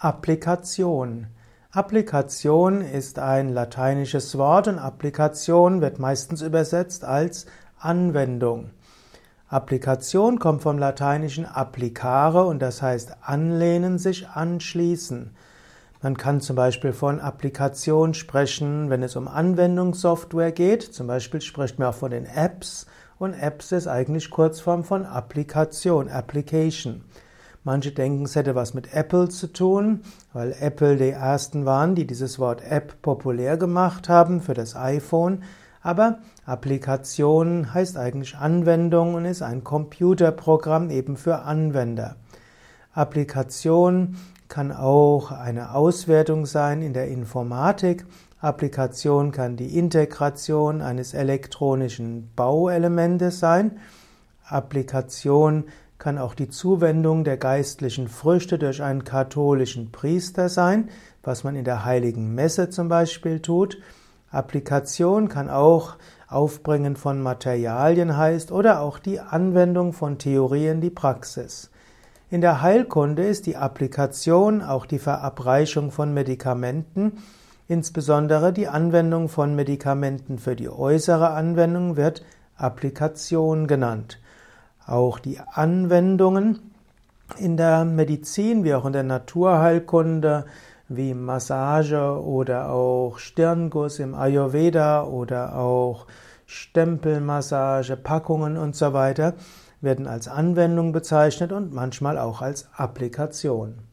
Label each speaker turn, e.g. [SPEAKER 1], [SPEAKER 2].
[SPEAKER 1] Applikation. Applikation ist ein lateinisches Wort und Applikation wird meistens übersetzt als Anwendung. Applikation kommt vom lateinischen applicare und das heißt anlehnen, sich anschließen. Man kann zum Beispiel von Applikation sprechen, wenn es um Anwendungssoftware geht. Zum Beispiel spricht man auch von den Apps und Apps ist eigentlich Kurzform von Applikation, Application. Manche denken, es hätte was mit Apple zu tun, weil Apple die ersten waren, die dieses Wort App populär gemacht haben für das iPhone. Aber Applikation heißt eigentlich Anwendung und ist ein Computerprogramm eben für Anwender. Applikation kann auch eine Auswertung sein in der Informatik. Applikation kann die Integration eines elektronischen Bauelementes sein. Applikation kann auch die Zuwendung der geistlichen Früchte durch einen katholischen Priester sein, was man in der heiligen Messe zum Beispiel tut. Applikation kann auch Aufbringen von Materialien heißt oder auch die Anwendung von Theorien in die Praxis. In der Heilkunde ist die Applikation auch die Verabreichung von Medikamenten, insbesondere die Anwendung von Medikamenten für die äußere Anwendung wird Applikation genannt. Auch die Anwendungen in der Medizin wie auch in der Naturheilkunde wie Massage oder auch Stirnguss im Ayurveda oder auch Stempelmassage, Packungen und so weiter werden als Anwendung bezeichnet und manchmal auch als Applikation.